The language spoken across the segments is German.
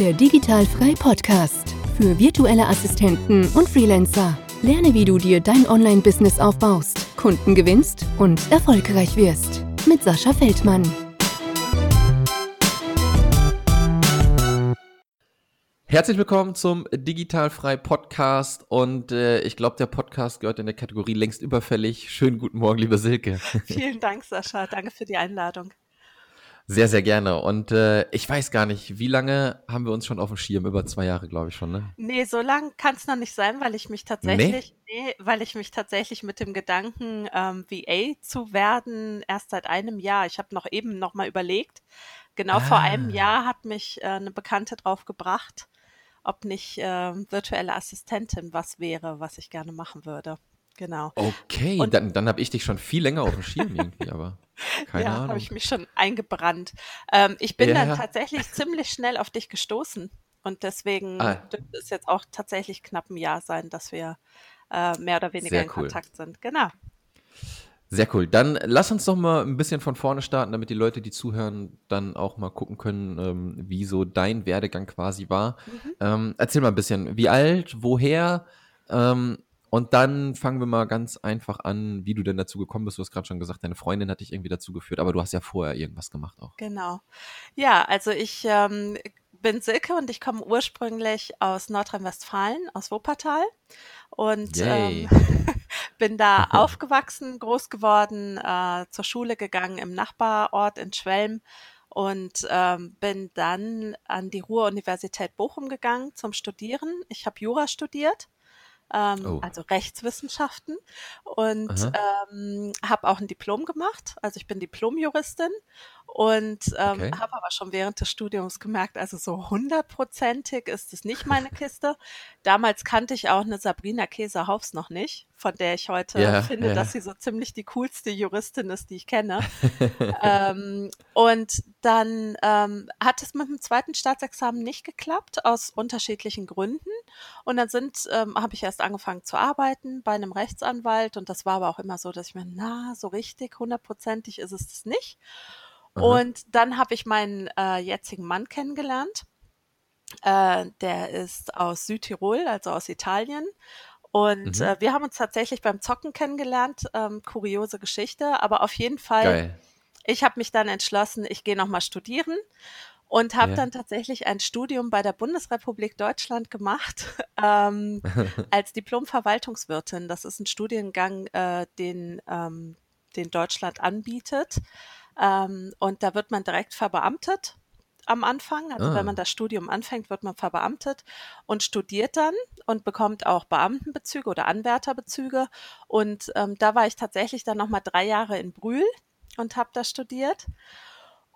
Der Digitalfrei Podcast für virtuelle Assistenten und Freelancer. Lerne, wie du dir dein Online-Business aufbaust, Kunden gewinnst und erfolgreich wirst. Mit Sascha Feldmann. Herzlich willkommen zum Digitalfrei Podcast und äh, ich glaube, der Podcast gehört in der Kategorie längst überfällig. Schönen guten Morgen, liebe Silke. Vielen Dank, Sascha. Danke für die Einladung. Sehr, sehr gerne. Und äh, ich weiß gar nicht, wie lange haben wir uns schon auf dem Schirm? Über zwei Jahre, glaube ich schon, ne? Nee, so lang kann es noch nicht sein, weil ich mich tatsächlich, nee? nee? weil ich mich tatsächlich mit dem Gedanken, ähm, VA zu werden, erst seit einem Jahr. Ich habe noch eben noch mal überlegt. Genau ah. vor einem ah. Jahr hat mich äh, eine Bekannte drauf gebracht, ob nicht äh, virtuelle Assistentin was wäre, was ich gerne machen würde. Genau. Okay, und, dann, dann habe ich dich schon viel länger auf dem Schirm irgendwie, aber keine ja, habe ich mich schon eingebrannt. Ähm, ich bin ja, dann ja. tatsächlich ziemlich schnell auf dich gestoßen und deswegen ah. dürfte es jetzt auch tatsächlich knapp ein Jahr sein, dass wir äh, mehr oder weniger Sehr in cool. Kontakt sind. Genau. Sehr cool. Dann lass uns doch mal ein bisschen von vorne starten, damit die Leute, die zuhören, dann auch mal gucken können, ähm, wie so dein Werdegang quasi war. Mhm. Ähm, erzähl mal ein bisschen, wie alt, woher ähm, und dann fangen wir mal ganz einfach an, wie du denn dazu gekommen bist. Du hast gerade schon gesagt, deine Freundin hat dich irgendwie dazu geführt, aber du hast ja vorher irgendwas gemacht auch. Genau. Ja, also ich ähm, bin Silke und ich komme ursprünglich aus Nordrhein-Westfalen, aus Wuppertal. Und ähm, bin da aufgewachsen, groß geworden, äh, zur Schule gegangen im Nachbarort in Schwelm und ähm, bin dann an die Ruhr-Universität Bochum gegangen zum Studieren. Ich habe Jura studiert ähm, oh. also Rechtswissenschaften und ähm, habe auch ein Diplom gemacht. Also ich bin Diplomjuristin und ähm, okay. habe aber schon während des Studiums gemerkt, also so hundertprozentig ist es nicht meine Kiste. Damals kannte ich auch eine Sabrina Käser-Haufs noch nicht, von der ich heute ja, finde, ja. dass sie so ziemlich die coolste Juristin ist, die ich kenne. ähm, und dann ähm, hat es mit dem zweiten Staatsexamen nicht geklappt, aus unterschiedlichen Gründen. Und dann sind, ähm, habe ich erst angefangen zu arbeiten bei einem Rechtsanwalt und das war aber auch immer so, dass ich mir, na, so richtig hundertprozentig ist es das nicht. Und dann habe ich meinen äh, jetzigen Mann kennengelernt. Äh, der ist aus Südtirol, also aus Italien. Und mhm. äh, wir haben uns tatsächlich beim Zocken kennengelernt. Ähm, kuriose Geschichte, aber auf jeden Fall. Geil. Ich habe mich dann entschlossen, ich gehe nochmal studieren und habe ja. dann tatsächlich ein Studium bei der Bundesrepublik Deutschland gemacht ähm, als Diplom-Verwaltungswirtin. Das ist ein Studiengang, äh, den, ähm, den Deutschland anbietet. Ähm, und da wird man direkt verbeamtet am Anfang. Also ah. wenn man das Studium anfängt, wird man verbeamtet und studiert dann und bekommt auch Beamtenbezüge oder Anwärterbezüge. Und ähm, da war ich tatsächlich dann nochmal drei Jahre in Brühl und habe da studiert.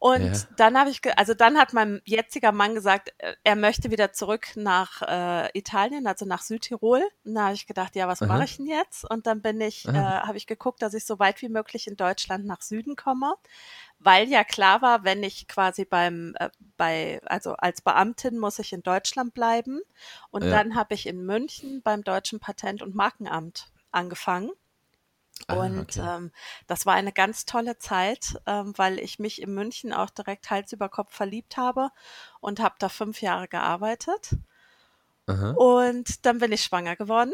Und ja. dann habe ich, also dann hat mein jetziger Mann gesagt, äh, er möchte wieder zurück nach äh, Italien, also nach Südtirol. Und da habe ich gedacht, ja, was mache ich denn jetzt? Und dann bin ich, äh, habe ich geguckt, dass ich so weit wie möglich in Deutschland nach Süden komme, weil ja klar war, wenn ich quasi beim, äh, bei, also als Beamtin muss ich in Deutschland bleiben. Und ja. dann habe ich in München beim Deutschen Patent- und Markenamt angefangen. Ah, und okay. ähm, das war eine ganz tolle Zeit, ähm, weil ich mich in München auch direkt Hals über Kopf verliebt habe und habe da fünf Jahre gearbeitet. Aha. Und dann bin ich schwanger geworden.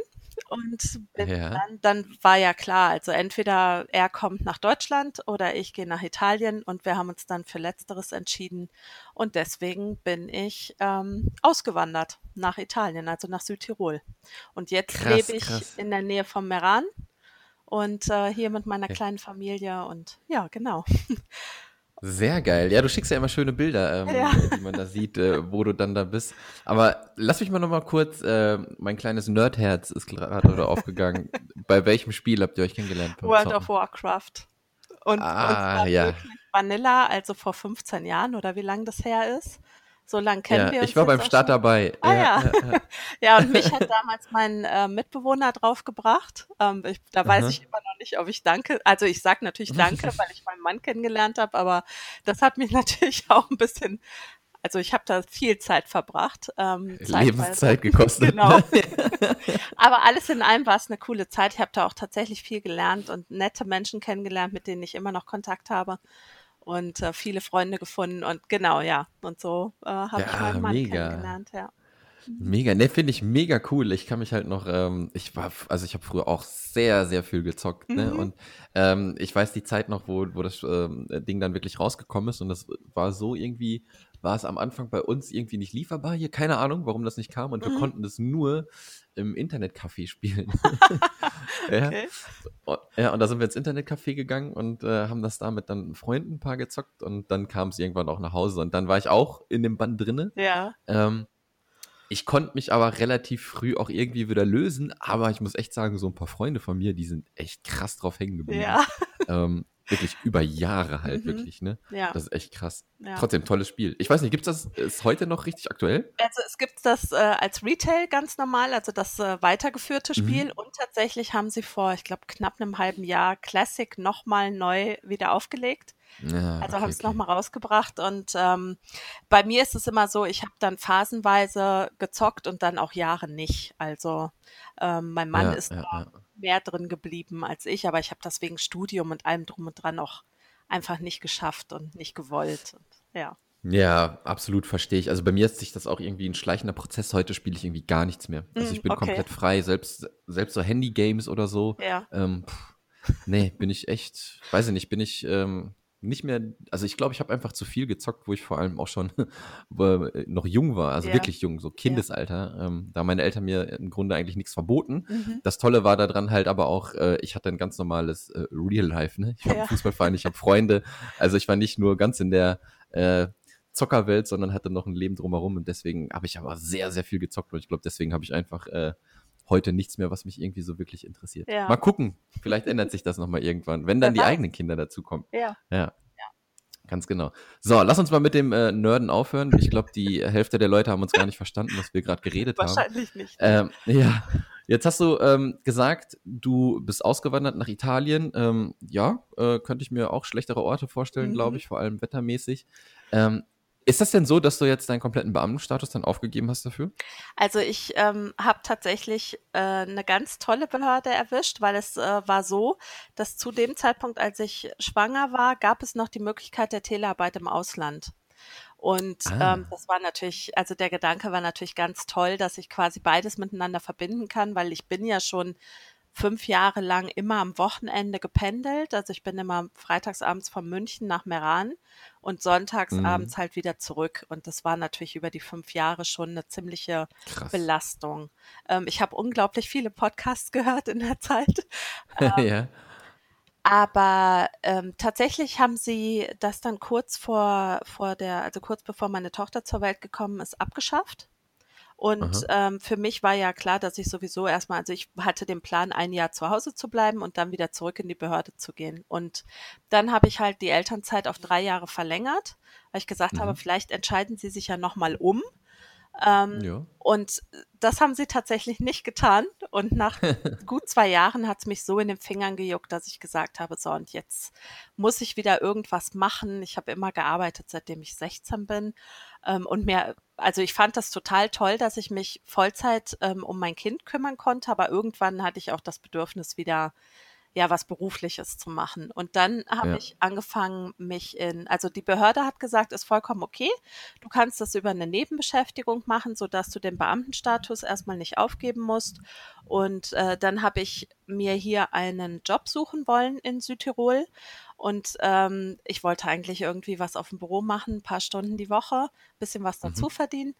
Und ja. dann, dann, war ja klar, also entweder er kommt nach Deutschland oder ich gehe nach Italien und wir haben uns dann für letzteres entschieden. Und deswegen bin ich ähm, ausgewandert nach Italien, also nach Südtirol. Und jetzt krass, lebe ich krass. in der Nähe von Meran und äh, hier mit meiner kleinen Familie und ja, genau. Sehr geil. Ja, du schickst ja immer schöne Bilder, ähm, ja. die man da sieht, äh, wo du dann da bist. Aber lass mich mal noch mal kurz, äh, mein kleines Nerdherz ist gerade aufgegangen. Bei welchem Spiel habt ihr euch kennengelernt? World of Warcraft. Und, ah, und ja. Vanilla, also vor 15 Jahren oder wie lange das her ist. So lange kennen ja, wir uns. Ich war beim Start schon. dabei. Ah, ja, ja. Ja, und mich hat damals mein äh, Mitbewohner draufgebracht. Ähm, ich, da weiß Aha. ich immer noch nicht, ob ich danke. Also ich sage natürlich danke, weil ich meinen Mann kennengelernt habe, aber das hat mich natürlich auch ein bisschen also ich habe da viel Zeit verbracht. Ähm, Lebenszeit gekostet. genau. Aber alles in allem war es eine coole Zeit. Ich habe da auch tatsächlich viel gelernt und nette Menschen kennengelernt, mit denen ich immer noch Kontakt habe. Und äh, viele Freunde gefunden und genau, ja. Und so äh, habe ich Ja, meinen Mann mega. kennengelernt, ja. Mega, ne, finde ich mega cool. Ich kann mich halt noch, ähm, ich war, also ich habe früher auch sehr, sehr viel gezockt, ne? Mhm. Und ähm, ich weiß die Zeit noch, wo, wo das ähm, Ding dann wirklich rausgekommen ist und das war so irgendwie, war es am Anfang bei uns irgendwie nicht lieferbar hier, keine Ahnung, warum das nicht kam und wir Mhm. konnten das nur im Internetcafé spielen. ja. Okay. Und, ja, und da sind wir ins Internetcafé gegangen und äh, haben das da mit dann Freunden ein paar gezockt und dann kam es irgendwann auch nach Hause und dann war ich auch in dem Band drinne. Ja. Ähm, ich konnte mich aber relativ früh auch irgendwie wieder lösen, aber ich muss echt sagen, so ein paar Freunde von mir, die sind echt krass drauf hängen geblieben. Ja. Ähm, wirklich über Jahre halt, Mhm. wirklich, ne? Ja. Das ist echt krass. ja. Trotzdem, tolles Spiel. Ich weiß nicht, gibt's das, ist heute noch richtig aktuell? Also es gibt das äh, als Retail ganz normal, also das äh, weitergeführte Mhm. Spiel. Und tatsächlich haben sie vor, ich glaube, knapp einem halben Jahr Classic nochmal neu wieder aufgelegt. Ja, Also okay, haben es okay. nochmal rausgebracht. Und ähm, bei mir ist es immer so, ich habe dann phasenweise gezockt und dann auch Jahre nicht. Also ähm, mein Mann Ja, ist ja. Mehr drin geblieben als ich, aber ich habe das wegen Studium und allem drum und dran auch einfach nicht geschafft und nicht gewollt. Und, ja. Ja, absolut verstehe ich. Also bei mir ist sich das auch irgendwie ein schleichender Prozess. Heute spiele ich irgendwie gar nichts mehr. Also Mm, ich bin okay. komplett frei, selbst, selbst so Handy-Games oder so. Ja. Ähm, pff, nee, bin ich echt, weiß ich nicht, bin ich ähm, nicht mehr, also ich glaube, ich habe einfach zu viel gezockt, wo ich vor allem auch schon äh, noch jung war, also Ja. wirklich jung, so Kindesalter. Ähm, da meine Eltern mir im Grunde eigentlich nichts verboten. Mhm. Das Tolle war daran halt aber auch, äh, ich hatte ein ganz normales äh, Real Life, ne? Ich habe Ja. Fußballverein, ich habe Freunde. Also ich war nicht nur ganz in der äh, Zockerwelt, sondern hatte noch ein Leben drumherum und deswegen habe ich aber sehr, sehr viel gezockt und ich glaube, deswegen habe ich einfach äh, heute nichts mehr, was mich irgendwie so wirklich interessiert. Ja. Mal gucken, vielleicht ändert sich das nochmal irgendwann, wenn dann die eigenen Kinder dazukommen. Ja. Ja. Ganz genau. So, lass uns mal mit dem äh, Nerden aufhören. Ich glaube, die Hälfte der Leute haben uns gar nicht verstanden, was wir gerade geredet haben. Wahrscheinlich nicht. Ähm, ja, jetzt hast du ähm, gesagt, du bist ausgewandert nach Italien. Ähm, ja, äh, könnte ich mir auch schlechtere Orte vorstellen, Mhm. glaube ich, vor allem wettermäßig. Ähm, ist das denn so, dass du jetzt deinen kompletten Beamtenstatus dann aufgegeben hast dafür? Also ich ähm, habe tatsächlich äh, eine ganz tolle Behörde erwischt, weil es äh, war so, dass zu dem Zeitpunkt, als ich schwanger war, gab es noch die Möglichkeit der Telearbeit im Ausland. Und Ah. ähm, das war natürlich, also der Gedanke war natürlich ganz toll, dass ich quasi beides miteinander verbinden kann, weil ich bin ja schon fünf Jahre lang immer am Wochenende gependelt. Also ich bin immer freitagsabends von München nach Meran und sonntagsabends halt wieder zurück. Und das war natürlich über die fünf Jahre schon eine ziemliche Krass. Belastung. Ähm, ich habe unglaublich viele Podcasts gehört in der Zeit. ja. Aber ähm, tatsächlich haben sie das dann kurz vor, vor der, also kurz bevor meine Tochter zur Welt gekommen ist, abgeschafft. Und ähm, für mich war ja klar, dass ich sowieso erstmal, also ich hatte den Plan, ein Jahr zu Hause zu bleiben und dann wieder zurück in die Behörde zu gehen. Und dann habe ich halt die Elternzeit auf drei Jahre verlängert, weil ich gesagt habe, Mhm. vielleicht entscheiden sie sich ja nochmal um. Ähm, ja. und das haben sie tatsächlich nicht getan. Und nach gut zwei Jahren hat es mich so in den Fingern gejuckt, dass ich gesagt habe, so und jetzt muss ich wieder irgendwas machen. Ich habe immer gearbeitet, seitdem ich 16 bin. Ähm, und mir, also ich fand das total toll, dass ich mich Vollzeit ähm, um mein Kind kümmern konnte, aber irgendwann hatte ich auch das Bedürfnis, wieder ja, was Berufliches zu machen. Und dann habe Ja. ich angefangen, mich in, also die Behörde hat gesagt, ist vollkommen okay. Du kannst das über eine Nebenbeschäftigung machen, sodass du den Beamtenstatus erstmal nicht aufgeben musst. Und äh, dann habe ich mir hier einen Job suchen wollen in Südtirol. Und ähm, ich wollte eigentlich irgendwie was auf dem Büro machen, ein paar Stunden die Woche, bisschen was dazu verdienen.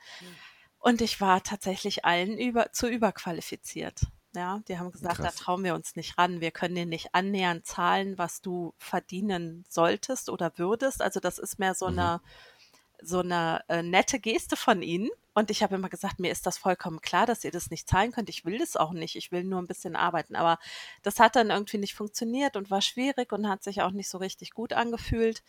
Und ich war tatsächlich allen über, zu überqualifiziert. Ja, die haben gesagt, Krass. da trauen wir uns nicht ran. Wir können dir nicht annähernd zahlen, was du verdienen solltest oder würdest. Also das ist mehr so Mhm. eine so eine äh, nette Geste von ihnen. Und ich habe immer gesagt, mir ist das vollkommen klar, dass ihr das nicht zahlen könnt. Ich will das auch nicht. Ich will nur ein bisschen arbeiten. Aber das hat dann irgendwie nicht funktioniert und war schwierig und hat sich auch nicht so richtig gut angefühlt.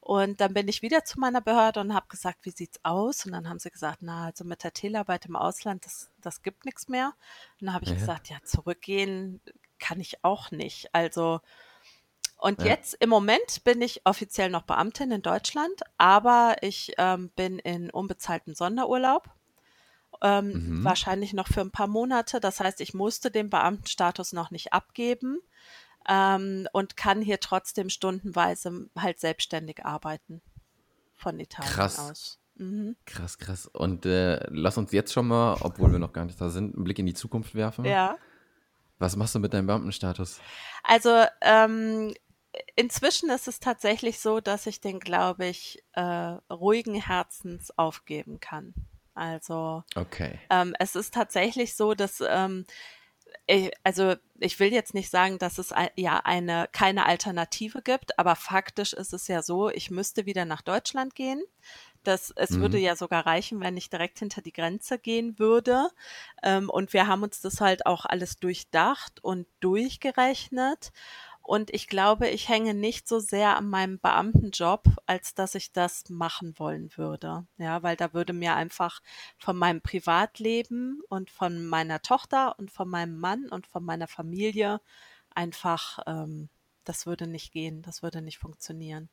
Und dann bin ich wieder zu meiner Behörde und habe gesagt, wie sieht's aus? Und dann haben sie gesagt, na, also mit der Telearbeit im Ausland, das, das gibt nichts mehr. Und dann habe ich Ja. gesagt, ja, zurückgehen kann ich auch nicht. Also, und Ja. jetzt im Moment bin ich offiziell noch Beamtin in Deutschland, aber ich ähm, bin in unbezahlten Sonderurlaub. Ähm, Mhm. Wahrscheinlich noch für ein paar Monate. Das heißt, ich musste den Beamtenstatus noch nicht abgeben. ähm, und kann hier trotzdem stundenweise halt selbstständig arbeiten von Italien Krass. aus. Mhm. Krass, krass. Und äh, lass uns jetzt schon mal, obwohl wir noch gar nicht da sind, einen Blick in die Zukunft werfen. Ja. Was machst du mit deinem Beamtenstatus? Also ähm, inzwischen ist es tatsächlich so, dass ich den, glaube ich, äh, ruhigen Herzens aufgeben kann. Also Okay. ähm, es ist tatsächlich so, dass ähm, ich, also ich will jetzt nicht sagen, dass es ja eine keine Alternative gibt, aber faktisch ist es ja so, ich müsste wieder nach Deutschland gehen. Das, es würde Mhm. ja sogar reichen, wenn ich direkt hinter die Grenze gehen würde. Ähm, und wir haben uns das halt auch alles durchdacht und durchgerechnet. Und ich glaube, ich hänge nicht so sehr an meinem Beamtenjob, als dass ich das machen wollen würde. Ja, weil da würde mir einfach von meinem Privatleben und von meiner Tochter und von meinem Mann und von meiner Familie einfach, ähm, das würde nicht gehen, das würde nicht funktionieren.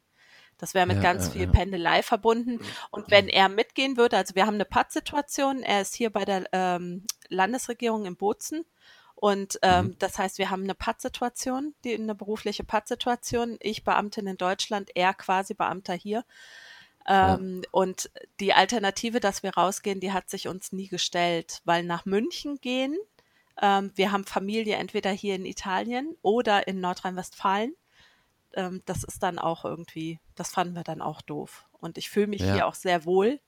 Das wäre mit Ja, ganz ja, viel ja. Pendelei verbunden. Und wenn er mitgehen würde, also wir haben eine Pattsituation, er ist hier bei der ähm, Landesregierung in Bozen. Und ähm, Mhm. das heißt, wir haben eine Pattsituation, die eine berufliche Pattsituation. Ich Beamtin in Deutschland, er quasi Beamter hier. Ja. Ähm, Und die Alternative, dass wir rausgehen, die hat sich uns nie gestellt, weil nach München gehen, ähm, wir haben Familie entweder hier in Italien oder in Nordrhein-Westfalen. Ähm, das ist dann auch irgendwie, das fanden wir dann auch doof. Und ich fühle mich Ja. hier auch sehr wohl.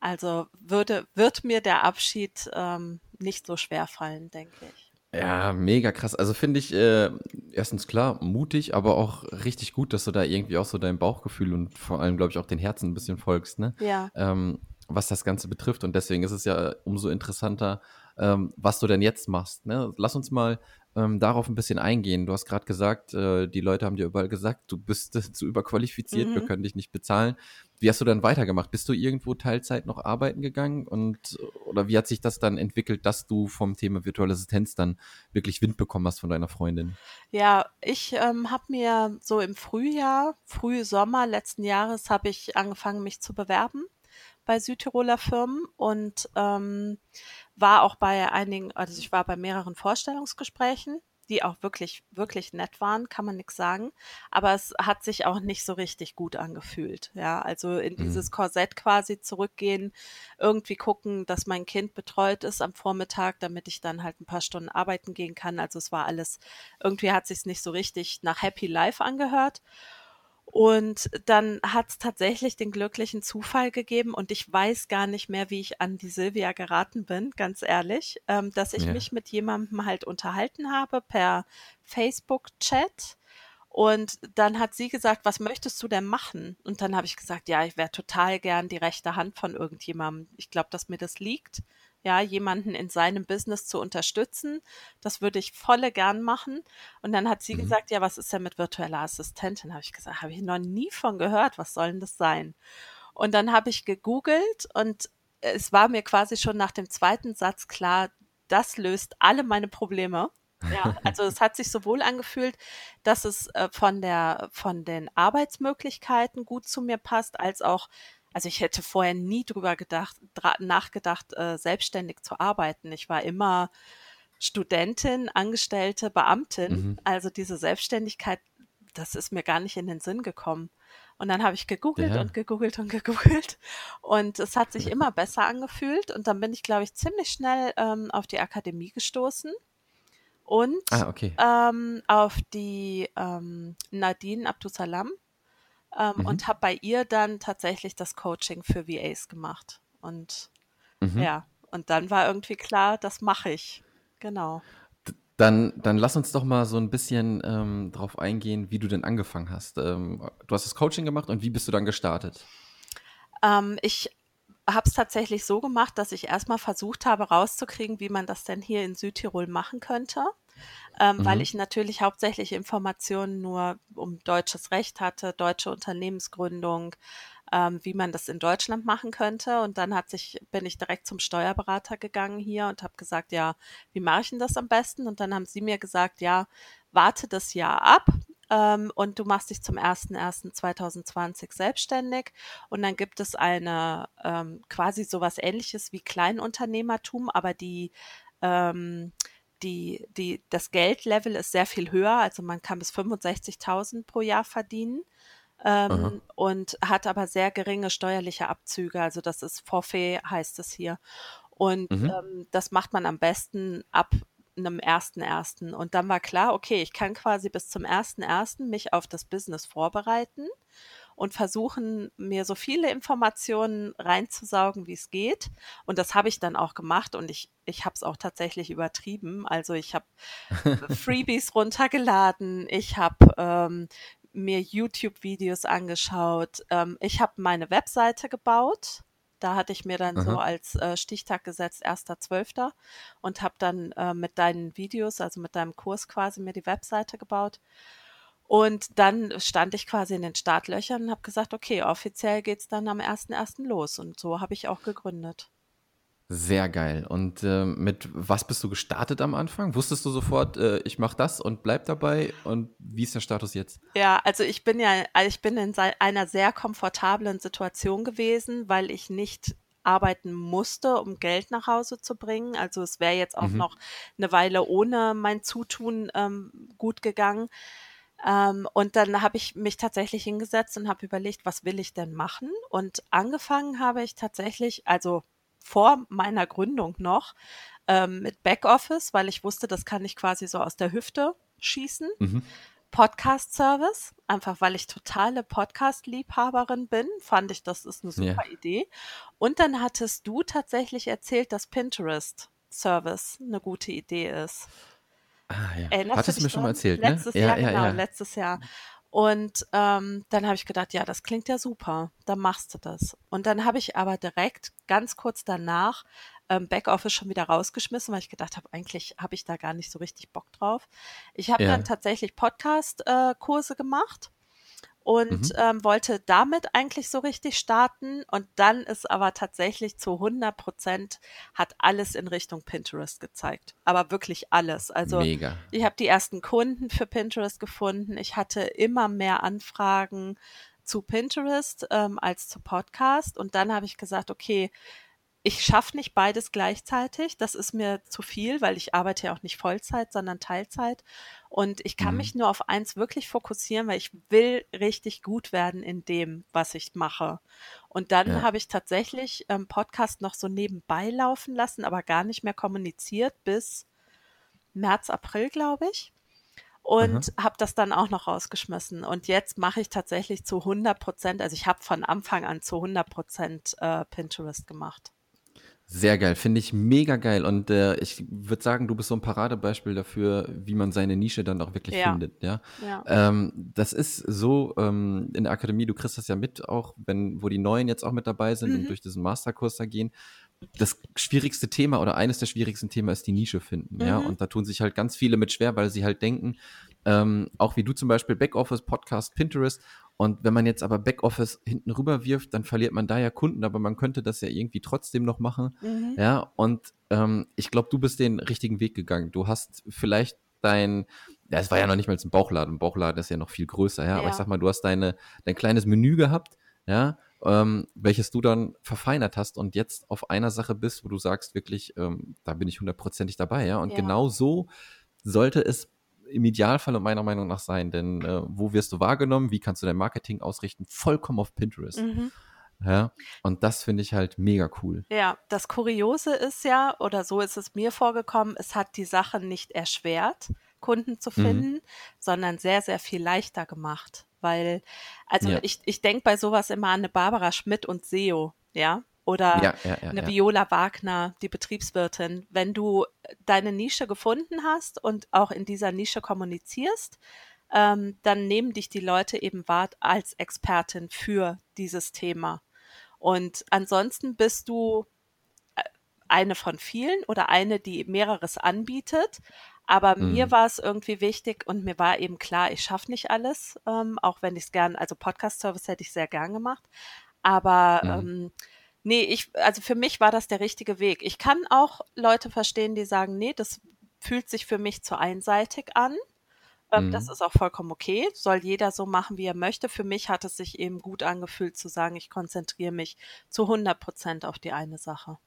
Also würde, wird mir der Abschied ähm, nicht so schwer fallen, denke ich. Ja, mega krass. Also finde ich äh, erstens klar mutig, aber auch richtig gut, dass du da irgendwie auch so dein Bauchgefühl und vor allem, glaube ich, auch den Herzen ein bisschen folgst, ne? Ja. Ähm, was das Ganze betrifft. Und deswegen ist es ja umso interessanter, ähm, was du denn jetzt machst. Ne? Lass uns mal ähm, darauf ein bisschen eingehen. Du hast gerade gesagt, äh, die Leute haben dir überall gesagt, du bist äh, zu überqualifiziert, wir Mhm. können dich nicht bezahlen. Wie hast du dann weitergemacht? Bist du irgendwo Teilzeit noch arbeiten gegangen? Und oder wie hat sich das dann entwickelt, dass du vom Thema virtuelle Assistenz dann wirklich Wind bekommen hast von deiner Freundin? Ja, ich ähm, habe mir so im Frühjahr, früh Sommer letzten Jahres, habe ich angefangen, mich zu bewerben bei Südtiroler Firmen und ähm, war auch bei einigen, also ich war bei mehreren Vorstellungsgesprächen, die auch wirklich, wirklich nett waren, kann man nichts sagen. Aber es hat sich auch nicht so richtig gut angefühlt. Ja, also in Mhm. dieses Korsett quasi zurückgehen, irgendwie gucken, dass mein Kind betreut ist am Vormittag, damit ich dann halt ein paar Stunden arbeiten gehen kann. Also es war alles, irgendwie hat sich nicht so richtig nach Happy Life angehört. Und dann hat es tatsächlich den glücklichen Zufall gegeben und ich weiß gar nicht mehr, wie ich an die Silvia geraten bin, ganz ehrlich, ähm, dass ich Ja. mich mit jemandem halt unterhalten habe per Facebook-Chat. Und dann hat sie gesagt, was möchtest du denn machen? Und dann habe ich gesagt, ja, ich wäre total gern die rechte Hand von irgendjemandem. Ich glaube, dass mir das liegt, ja, jemanden in seinem Business zu unterstützen. Das würde ich volle gern machen. Und dann hat sie Mhm. gesagt, ja, was ist denn mit virtueller Assistentin? Habe ich gesagt, habe ich noch nie von gehört. Was soll denn das sein? Und dann habe ich gegoogelt und es war mir quasi schon nach dem zweiten Satz klar, das löst alle meine Probleme. Ja, also es hat sich sowohl angefühlt, dass es äh, von der von den Arbeitsmöglichkeiten gut zu mir passt, als auch, also ich hätte vorher nie drüber gedacht, nachgedacht, äh, selbstständig zu arbeiten. Ich war immer Studentin, Angestellte, Beamtin. Mhm. Also diese Selbstständigkeit, das ist mir gar nicht in den Sinn gekommen. Und dann habe ich gegoogelt Ja. und gegoogelt und gegoogelt. Und es hat sich immer besser angefühlt. Und dann bin ich, glaube ich, ziemlich schnell ähm, auf die Akademie gestoßen und Ah, okay. ähm, auf die ähm, Nadine Abdusalam ähm, Mhm. und habe bei ihr dann tatsächlich das Coaching für VAs gemacht. Und Mhm. ja, und dann war irgendwie klar, das mache ich. Genau. Dann, dann lass uns doch mal so ein bisschen ähm, drauf eingehen, wie du denn angefangen hast. Ähm, du hast das Coaching gemacht und wie bist du dann gestartet? Ähm, ich habe es tatsächlich so gemacht, dass ich erstmal versucht habe, rauszukriegen, wie man das denn hier in Südtirol machen könnte. Ähm, weil Mhm. ich natürlich hauptsächlich Informationen nur um deutsches Recht hatte, deutsche Unternehmensgründung, ähm, wie man das in Deutschland machen könnte. Und dann hat sich, bin ich direkt zum Steuerberater gegangen hier und habe gesagt, ja, wie mache ich denn das am besten? Und dann haben sie mir gesagt, ja, warte das Jahr ab. Ähm, und du machst dich zum 01.01.2020 selbstständig und dann gibt es eine ähm, quasi sowas ähnliches wie Kleinunternehmertum, aber die ähm, die, die, das Geldlevel ist sehr viel höher, also man kann bis 65.000 pro Jahr verdienen ähm, und hat aber sehr geringe steuerliche Abzüge. Also das ist Forfait, heißt es hier. Und Mhm. ähm, das macht man am besten ab einem ersten ersten. Und dann war klar, okay, ich kann quasi bis zum ersten ersten mich auf das Business vorbereiten und versuchen, mir so viele Informationen reinzusaugen, wie es geht. Und das habe ich dann auch gemacht und ich, ich habe es auch tatsächlich übertrieben. Also ich habe Freebies runtergeladen, ich habe ähm, mir YouTube-Videos angeschaut, ähm, ich habe meine Webseite gebaut. Da hatte ich mir dann so Aha. als äh, Stichtag gesetzt, 1.12. und habe dann äh, mit deinen Videos, also mit deinem Kurs quasi mir die Webseite gebaut. Und dann stand ich quasi in den Startlöchern und habe gesagt, okay, offiziell geht's dann am 1.1. los. Und so habe ich auch gegründet. Sehr geil. Und äh, mit was bist du gestartet am Anfang? Wusstest du sofort, äh, ich mache das und bleib dabei? Und wie ist der Status jetzt? Ja, also ich bin ja, also ich bin in einer sehr komfortablen Situation gewesen, weil ich nicht arbeiten musste, um Geld nach Hause zu bringen. Also es wäre jetzt auch Mhm. noch eine Weile ohne mein Zutun ähm, gut gegangen. Ähm, und dann habe ich mich tatsächlich hingesetzt und habe überlegt, was will ich denn machen? Und angefangen habe ich tatsächlich, also vor meiner Gründung noch, ähm, mit Backoffice, weil ich wusste, das kann ich quasi so aus der Hüfte schießen. Mhm. Podcast-Service, einfach weil ich totale Podcast-Liebhaberin bin, fand ich, das ist eine super Idee. Und dann hattest du tatsächlich erzählt, dass Pinterest-Service eine gute Idee ist. Ah, ja. Erinnerst Hattest du mir schon mal erzählt, ne? Letztes Ja, Jahr, ja, genau, ja. letztes Jahr. Und ähm, dann habe ich gedacht, ja, das klingt ja super, dann machst du das. Und dann habe ich aber direkt ganz kurz danach ähm, Backoffice schon wieder rausgeschmissen, weil ich gedacht habe, eigentlich habe ich da gar nicht so richtig Bock drauf. Ich habe Ja. dann tatsächlich Podcast-Kurse gemacht und Mhm. ähm, wollte damit eigentlich so richtig starten. Und dann ist aber tatsächlich zu 100 Prozent hat alles in Richtung Pinterest gezeigt. Aber wirklich alles. Also Mega. ich habe die ersten Kunden für Pinterest gefunden. Ich hatte immer mehr Anfragen zu Pinterest ähm, als zu Podcast. Und dann habe ich gesagt, okay, ich schaffe nicht beides gleichzeitig. Das ist mir zu viel, weil ich arbeite ja auch nicht Vollzeit, sondern Teilzeit. Und ich kann Mhm. mich nur auf eins wirklich fokussieren, weil ich will richtig gut werden in dem, was ich mache. Und dann Ja. habe ich tatsächlich ähm, Podcast noch so nebenbei laufen lassen, aber gar nicht mehr kommuniziert bis März, April, glaube ich. Und habe das dann auch noch rausgeschmissen. Und jetzt mache ich tatsächlich zu 100 Prozent, also ich habe von Anfang an zu 100 Prozent äh, Pinterest gemacht. Sehr geil, finde ich mega geil. Und äh, ich würde sagen, du bist so ein Paradebeispiel dafür, wie man seine Nische dann auch wirklich Ja. findet. Ja, Ja. ähm, das ist so ähm, in der Akademie. Du kriegst das ja mit, auch wenn wo die Neuen jetzt auch mit dabei sind und Mhm. durch diesen Masterkurs da gehen. Das schwierigste Thema oder eines der schwierigsten Themen ist die Nische finden. Ja, Mhm. und da tun sich halt ganz viele mit schwer, weil sie halt denken, ähm, auch wie du zum Beispiel Backoffice, Podcast, Pinterest. Und wenn man jetzt aber Backoffice hinten rüber wirft, dann verliert man da ja Kunden, aber man könnte das ja irgendwie trotzdem noch machen. Mhm. Ja, und ähm, ich glaube, du bist den richtigen Weg gegangen. Du hast vielleicht dein, ja, es war ja noch nicht mal ein Bauchladen. Ein Bauchladen ist ja noch viel größer, ja. Aber Ja. ich sag mal, du hast deine, dein kleines Menü gehabt, ja, ähm, welches du dann verfeinert hast und jetzt auf einer Sache bist, wo du sagst, wirklich, ähm, da bin ich hundertprozentig dabei, ja. Und Ja. genau so sollte es im Idealfall und meiner Meinung nach sein. Denn äh, wo wirst du wahrgenommen? Wie kannst du dein Marketing ausrichten? Vollkommen auf Pinterest. Mhm. Ja. Und das finde ich halt mega cool. Ja, das Kuriose ist ja, oder so ist es mir vorgekommen, es hat die Sache nicht erschwert, Kunden zu Mhm. finden, sondern sehr, sehr viel leichter gemacht. Weil, also Ja. ich, ich denke bei sowas immer an eine Barbara Schmidt und SEO, ja? Oder Ja, ja, ja. eine. Viola Wagner, die Betriebswirtin. Wenn du deine Nische gefunden hast und auch in dieser Nische kommunizierst, ähm, dann nehmen dich die Leute eben wahr als Expertin für dieses Thema. Und ansonsten bist du äh, eine von vielen oder eine, die mehreres anbietet. Aber mir Mhm. war es irgendwie wichtig und mir war eben klar, ich schaffe nicht alles, ähm, auch wenn ich es gern, also Podcast-Service hätte ich sehr gern gemacht. Aber Mhm. ähm, nee, ich, also für mich war das der richtige Weg. Ich kann auch Leute verstehen, die sagen, nee, das fühlt sich für mich zu einseitig an. Ähm, Das Mhm. ist auch vollkommen okay. Soll jeder so machen, wie er möchte. Für mich hat es sich eben gut angefühlt zu sagen, ich konzentriere mich zu 100 Prozent auf die eine Sache.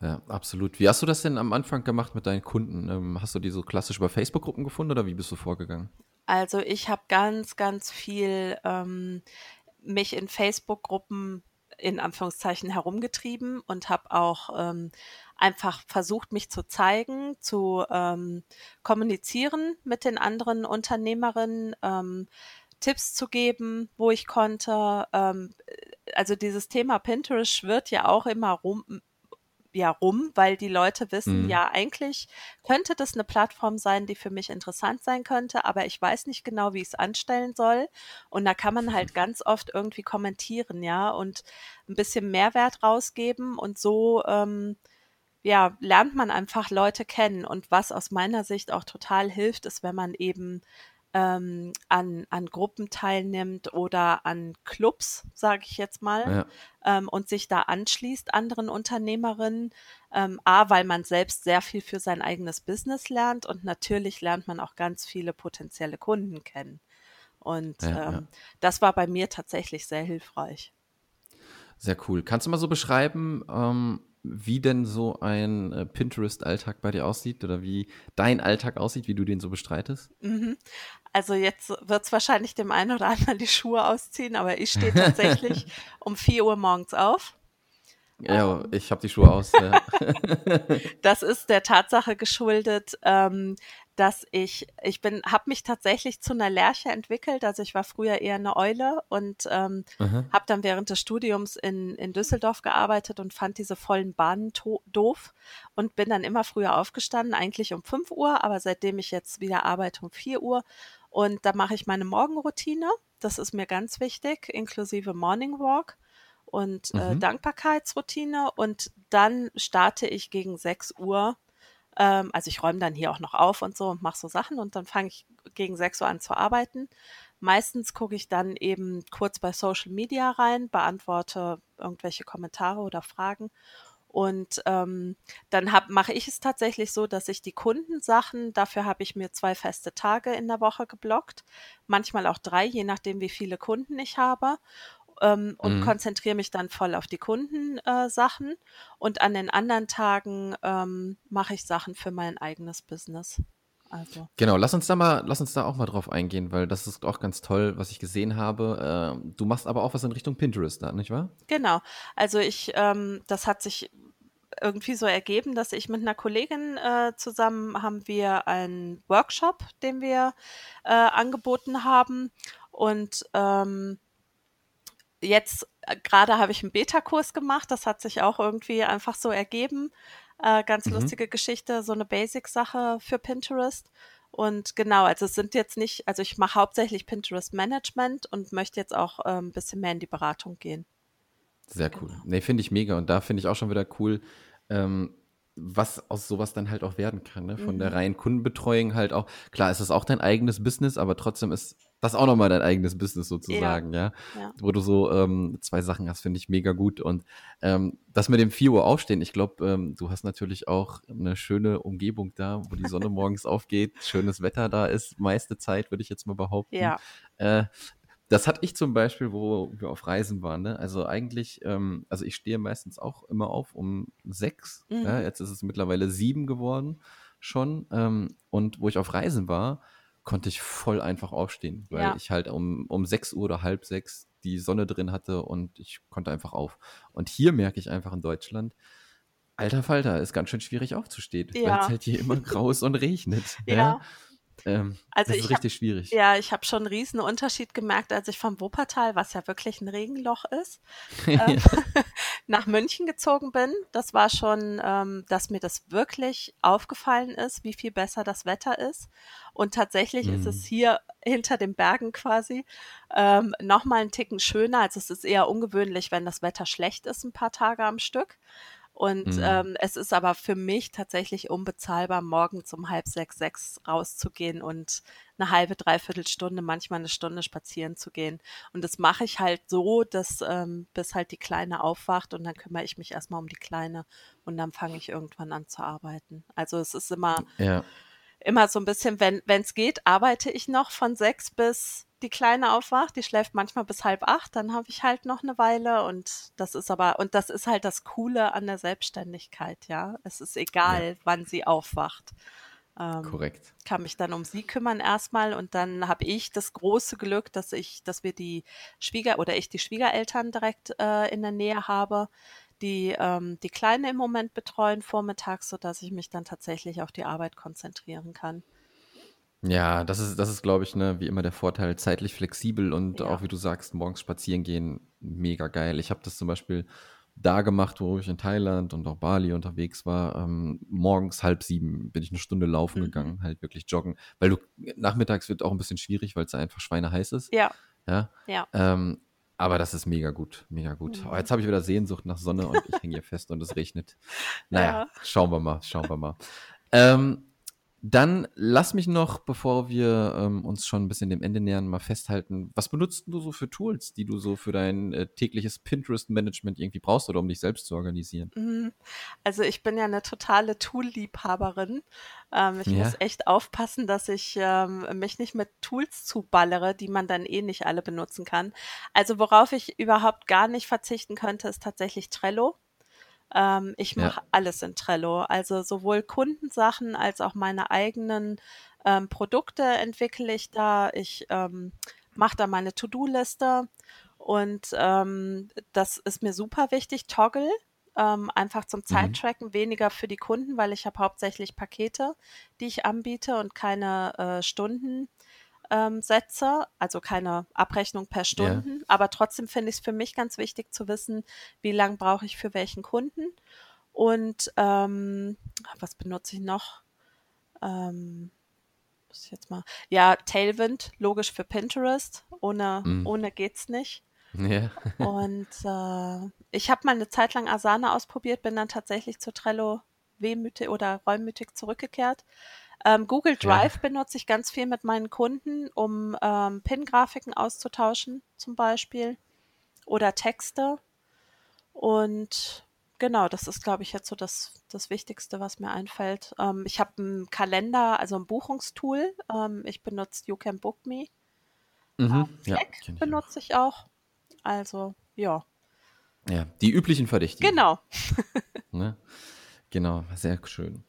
Ja, absolut. Wie hast du das denn am Anfang gemacht mit deinen Kunden? Ähm, hast du die so klassisch über Facebook-Gruppen gefunden oder wie bist du vorgegangen? Also ich habe ganz, ganz viel ähm, mich in Facebook-Gruppen in Anführungszeichen herumgetrieben und habe auch ähm, einfach versucht, mich zu zeigen, zu ähm, kommunizieren mit den anderen Unternehmerinnen, ähm, Tipps zu geben, wo ich konnte. Ähm, also dieses Thema Pinterest schwirrt ja auch immer rum, ja rum, weil die Leute wissen, mhm. ja, eigentlich könnte das eine Plattform sein, die für mich interessant sein könnte, aber ich weiß nicht genau, wie ich es anstellen soll. Und da kann man halt ganz oft irgendwie kommentieren, ja, und ein bisschen Mehrwert rausgeben und so, ähm, ja, lernt man einfach Leute kennen. Und was aus meiner Sicht auch total hilft, ist, wenn man eben ähm, an, an Gruppen teilnimmt oder an Clubs, sage ich jetzt mal, ja. ähm, und sich da anschließt anderen Unternehmerinnen. Ähm, A, weil man selbst sehr viel für sein eigenes Business lernt und natürlich lernt man auch ganz viele potenzielle Kunden kennen. Und ja, ja. Ähm, das war bei mir tatsächlich sehr hilfreich. Sehr cool. Kannst du mal so beschreiben, ähm, wie denn so ein äh, Pinterest-Alltag bei dir aussieht oder wie dein Alltag aussieht, wie du den so bestreitest? Mhm. Also jetzt wird es wahrscheinlich dem einen oder anderen die Schuhe ausziehen, aber ich stehe tatsächlich um 4 Uhr morgens auf. Ja, ähm. ich habe die Schuhe aus. Ja. das ist der Tatsache geschuldet, ähm, dass ich, ich bin, habe mich tatsächlich zu einer Lerche entwickelt. Also ich war früher eher eine Eule und ähm, habe dann während des Studiums in, in Düsseldorf gearbeitet und fand diese vollen Bahnen doof und bin dann immer früher aufgestanden, eigentlich um 5 Uhr, aber seitdem ich jetzt wieder arbeite um 4 Uhr und da mache ich meine Morgenroutine. Das ist mir ganz wichtig, inklusive Morning Walk und äh, mhm. Dankbarkeitsroutine und dann starte ich gegen 6 Uhr ähm, also ich räume dann hier auch noch auf und so und mache so Sachen und dann fange ich gegen 6 Uhr an zu arbeiten. Meistens gucke ich dann eben kurz bei Social Media rein, beantworte irgendwelche Kommentare oder Fragen. Und ähm, dann mache ich es tatsächlich so, dass ich die Kundensachen, dafür habe ich mir zwei feste Tage in der Woche geblockt, manchmal auch drei, je nachdem, wie viele Kunden ich habe ähm, und mhm. konzentriere mich dann voll auf die Kundensachen. Äh, und an den anderen Tagen ähm, mache ich Sachen für mein eigenes Business. Also. Genau, lass uns da mal, lass uns da auch mal drauf eingehen, weil das ist auch ganz toll, was ich gesehen habe. Äh, du machst aber auch was in Richtung Pinterest da, nicht wahr? Genau. Also ich, ähm, das hat sich irgendwie so ergeben, dass ich mit einer Kollegin äh, zusammen haben wir einen Workshop, den wir äh, angeboten haben und ähm, jetzt äh, gerade habe ich einen Beta-Kurs gemacht, das hat sich auch irgendwie einfach so ergeben. Äh, ganz mhm. lustige Geschichte, so eine Basic-Sache für Pinterest. Und genau, also es sind jetzt nicht, also ich mache hauptsächlich Pinterest Management und möchte jetzt auch äh, ein bisschen mehr in die Beratung gehen. Sehr cool. Genau. Nee, finde ich mega. Und da finde ich auch schon wieder cool, ähm, was aus sowas dann halt auch werden kann. Ne? Von mhm. der reinen Kundenbetreuung halt auch. Klar, ist das auch dein eigenes Business, aber trotzdem ist das auch nochmal dein eigenes Business sozusagen, ja. ja? ja. Wo du so ähm, zwei Sachen hast, finde ich mega gut. Und ähm, das mit dem 4 Uhr aufstehen, ich glaube, ähm, du hast natürlich auch eine schöne Umgebung da, wo die Sonne morgens aufgeht, schönes Wetter da ist, meiste Zeit, würde ich jetzt mal behaupten. Ja. Äh, das hatte ich zum Beispiel, wo wir auf Reisen waren. Ne? Also eigentlich, ähm, also ich stehe meistens auch immer auf um sechs. Mhm. Ja? Jetzt ist es mittlerweile sieben geworden schon. Ähm, und wo ich auf Reisen war, konnte ich voll einfach aufstehen, weil ja. ich halt um, um 6 Uhr oder halb sechs die Sonne drin hatte und ich konnte einfach auf. Und hier merke ich einfach in Deutschland, alter Falter, ist ganz schön schwierig aufzustehen, ja. weil es halt hier immer grau ist und regnet. ja. ja. Ähm, also das ist richtig hab, schwierig. Ja, ich habe schon einen riesen Unterschied gemerkt, als ich vom Wuppertal, was ja wirklich ein Regenloch ist, ähm, nach München gezogen bin. Das war schon, ähm, dass mir das wirklich aufgefallen ist, wie viel besser das Wetter ist. Und tatsächlich mhm. ist es mhm. hier hinter den Bergen quasi ähm, nochmal einen Ticken schöner. Also es ist eher ungewöhnlich, wenn das Wetter schlecht ist, ein paar Tage am Stück. Und mhm. ähm, es ist aber für mich tatsächlich unbezahlbar, morgens um halb sechs, sechs rauszugehen und eine halbe, dreiviertel Stunde, manchmal eine Stunde spazieren zu gehen. Und das mache ich halt so, dass ähm, bis halt die Kleine aufwacht und dann kümmere ich mich erstmal um die Kleine und dann fange ich irgendwann an zu arbeiten. Also es ist immer. Ja immer so ein bisschen, wenn es geht, arbeite ich noch von sechs bis die Kleine aufwacht. Die schläft manchmal bis halb acht. Dann habe ich halt noch eine Weile und das ist aber, und das ist halt das Coole an der Selbstständigkeit, ja. Es ist egal, ja. wann sie aufwacht. Ähm, Korrekt. Kann mich dann um sie kümmern erstmal und dann habe ich das große Glück, dass ich, dass wir die Schwieger oder ich die Schwiegereltern direkt äh, in der Nähe habe, die ähm, die Kleine im Moment betreuen vormittags, sodass ich mich dann tatsächlich auf die Arbeit konzentrieren kann. Ja, das ist, das ist, glaube ich, ne, wie immer der Vorteil, zeitlich flexibel und ja. auch wie du sagst, morgens spazieren gehen, mega geil. Ich habe das zum Beispiel da gemacht, wo ich in Thailand und auch Bali unterwegs war. Ähm, morgens halb sieben bin ich eine Stunde laufen mhm. gegangen, halt wirklich joggen. Weil du nachmittags wird auch ein bisschen schwierig, weil es einfach schweineheiß ist. Ja. Ja. ja. Ähm, aber das ist mega gut, mega gut. Mhm. Oh, jetzt habe ich wieder Sehnsucht nach Sonne und ich hänge hier fest und es regnet. Naja, ja. schauen wir mal, schauen wir mal. Ähm, dann lass mich noch, bevor wir ähm, uns schon ein bisschen dem Ende nähern, mal festhalten, was benutzt du so für Tools, die du so für dein äh, tägliches Pinterest-Management irgendwie brauchst oder um dich selbst zu organisieren? Mhm. Also ich bin ja eine totale Tool-Liebhaberin. Ähm, ich ja. muss echt aufpassen, dass ich ähm, mich nicht mit Tools zuballere, die man dann eh nicht alle benutzen kann. Also worauf ich überhaupt gar nicht verzichten könnte, ist tatsächlich Trello. Ähm, ich mache ja. alles in Trello. Also sowohl Kundensachen als auch meine eigenen ähm, Produkte entwickle ich da. Ich ähm, mache da meine To-Do-Liste und ähm, das ist mir super wichtig. Toggle, ähm, einfach zum mhm. Zeittracken, mhm. weniger für die Kunden, weil ich habe hauptsächlich Pakete, die ich anbiete und keine äh, Stunden ähm, setze, also keine Abrechnung per Stunden, ja. aber trotzdem finde ich es für mich ganz wichtig zu wissen, wie lange brauche ich für welchen Kunden. Und ähm, was benutze ich noch? Ähm, muss ich jetzt mal. Ja, Tailwind, logisch für Pinterest. Ohne, mm. ohne geht's nicht. Ja. und äh, ich habe mal eine Zeit lang Asana ausprobiert, bin dann tatsächlich zu Trello wehmütig oder reumütig zurückgekehrt. Ähm, Google Drive ja. benutze ich ganz viel mit meinen Kunden, um ähm, Pin-Grafiken auszutauschen, zum Beispiel. Oder Texte. Und genau, das ist, glaube ich, jetzt so das, das Wichtigste, was mir einfällt. Ähm, ich habe einen Kalender, also ein Buchungstool. Ähm, ich benutze You Can Book Me. Mhm, ähm, ja, benutze ich auch. Also, ja. Ja, die üblichen Verdächtigen. Genau. ne? Genau, sehr schön.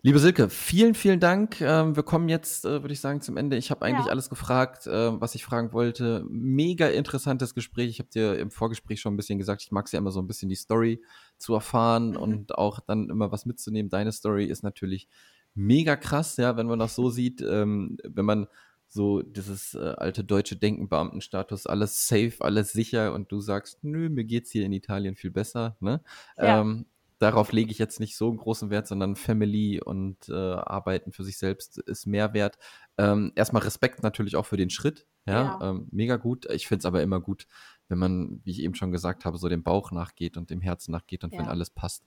Liebe Silke, vielen, vielen Dank. Ähm, wir kommen jetzt, äh, würde ich sagen, zum Ende. Ich habe eigentlich ja. alles gefragt, äh, was ich fragen wollte. Mega interessantes Gespräch. Ich habe dir im Vorgespräch schon ein bisschen gesagt, ich mag es ja immer so ein bisschen die Story zu erfahren mhm. und auch dann immer was mitzunehmen. Deine Story ist natürlich mega krass, ja, wenn man das so sieht. Ähm, wenn man so dieses äh, alte deutsche Denken, Beamtenstatus, alles safe, alles sicher und du sagst, nö, mir geht's hier in Italien viel besser, ne? Ja. Ähm, darauf lege ich jetzt nicht so einen großen Wert, sondern Family und äh, Arbeiten für sich selbst ist mehr wert. Ähm, erstmal Respekt natürlich auch für den Schritt. Ja, ja. Ähm, mega gut. Ich finde es aber immer gut, wenn man, wie ich eben schon gesagt habe, so dem Bauch nachgeht und dem Herzen nachgeht und ja. wenn alles passt,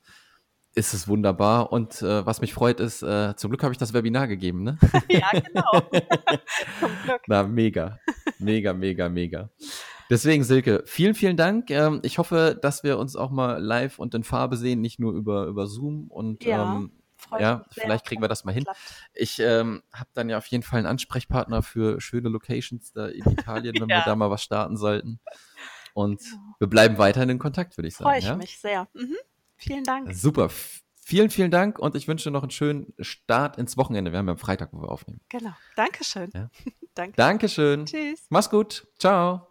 ist es wunderbar. Und äh, was mich freut, ist, äh, zum Glück habe ich das Webinar gegeben, ne? ja, genau. zum Glück. Na, mega. Mega, mega, mega. Deswegen, Silke, vielen, vielen Dank. Ähm, ich hoffe, dass wir uns auch mal live und in Farbe sehen, nicht nur über, über Zoom. Und ja, ähm, ja vielleicht kriegen wir das mal hin. Ich ähm, habe dann ja auf jeden Fall einen Ansprechpartner für schöne Locations da in Italien, wenn ja. wir da mal was starten sollten. Und wir bleiben weiterhin in Kontakt, würde ich sagen. Freue ich ja? mich sehr. Mhm. Vielen Dank. Super. Vielen, vielen Dank und ich wünsche noch einen schönen Start ins Wochenende. Wir haben ja am Freitag, wo wir aufnehmen. Genau. Dankeschön. Ja. Danke. Dankeschön. Tschüss. Mach's gut. Ciao.